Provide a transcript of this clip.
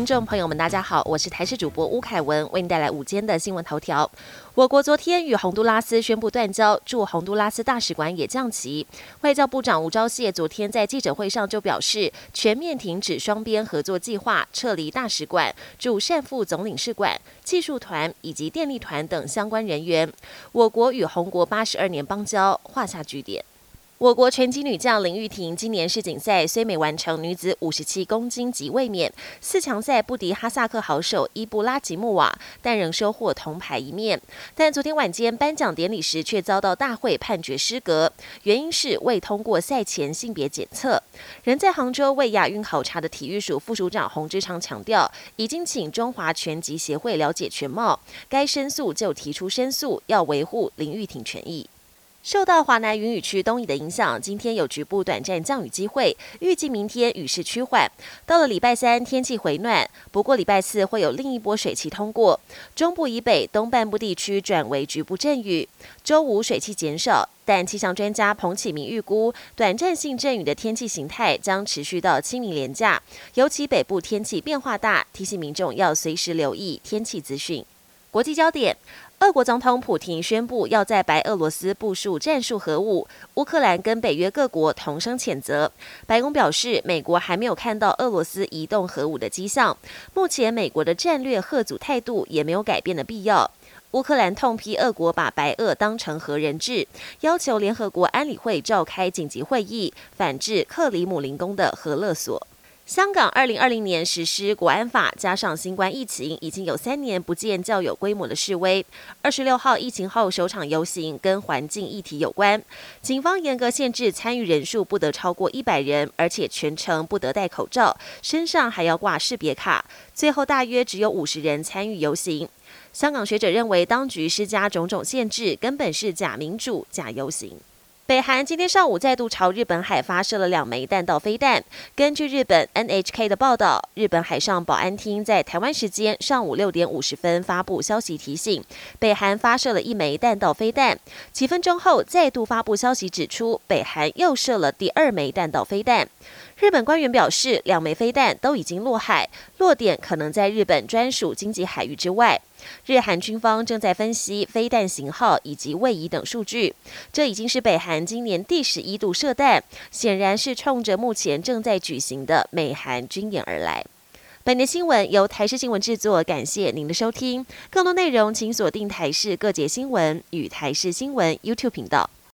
听众朋友们，大家好，我是台视主播吴凯文，为您带来午间的新闻头条。我国昨天与洪都拉斯宣布断交，驻洪都拉斯大使馆也降旗。外交部长吴钊燮昨天在记者会上就表示，全面停止双边合作计划，撤离大使馆、驻善副总领事馆、技术团以及电力团等相关人员。我国与洪国八十二年邦交画下句点。我国拳击女将林玉婷今年世锦赛虽没完成女子五十七公斤级卫冕，四强赛不敌哈萨克好手伊布拉吉木瓦，但仍收获铜牌一面。但昨天晚间颁奖典礼时却遭到大会判决失格，原因是未通过赛前性别检测。人在杭州为亚运考察的体育署副署长洪志昌强调，已经请中华拳击协会了解全貌，该申诉就提出申诉，要维护林玉婷权益。受到华南云雨区东移的影响，今天有局部短暂降雨机会，预计明天雨势趋缓。到了礼拜三，天气回暖，不过礼拜四会有另一波水汽通过中部以北、东半部地区，转为局部阵雨。周五水汽减少，但气象专家彭启明预估，短暂性阵雨的天气形态将持续到清明连假，尤其北部天气变化大，提醒民众要随时留意天气资讯。国际焦点。俄国总统普京宣布要在白俄罗斯部署战术核武，乌克兰跟北约各国同声谴责。白宫表示，美国还没有看到俄罗斯移动核武的迹象，目前美国的战略核阻态度也没有改变的必要。乌克兰痛批俄国把白俄当成核人质，要求联合国安理会召开紧急会议，反制克里姆林宫的核勒索。香港二零二零年实施国安法，加上新冠疫情，已经有三年不见较有规模的示威。二十六号疫情后首场游行跟环境议题有关，警方严格限制参与人数不得超过一百人，而且全程不得戴口罩，身上还要挂识别卡。最后大约只有五十人参与游行。香港学者认为，当局施加种种限制，根本是假民主、假游行。北韩今天上午再度朝日本海发射了两枚弹道飞弹。根据日本 NHK 的报道，日本海上保安厅在台湾时间上午六点五十分发布消息，提醒北韩发射了一枚弹道飞弹。几分钟后，再度发布消息指出，北韩又射了第二枚弹道飞弹。日本官员表示，两枚飞弹都已经落海，落点可能在日本专属经济海域之外。日韩军方正在分析飞弹型号以及位移等数据。这已经是北韩今年第十一度射弹，显然是冲着目前正在举行的美韩军演而来。本节新闻由台视新闻制作，感谢您的收听。更多内容请锁定台视各节新闻与台视新闻 YouTube 频道。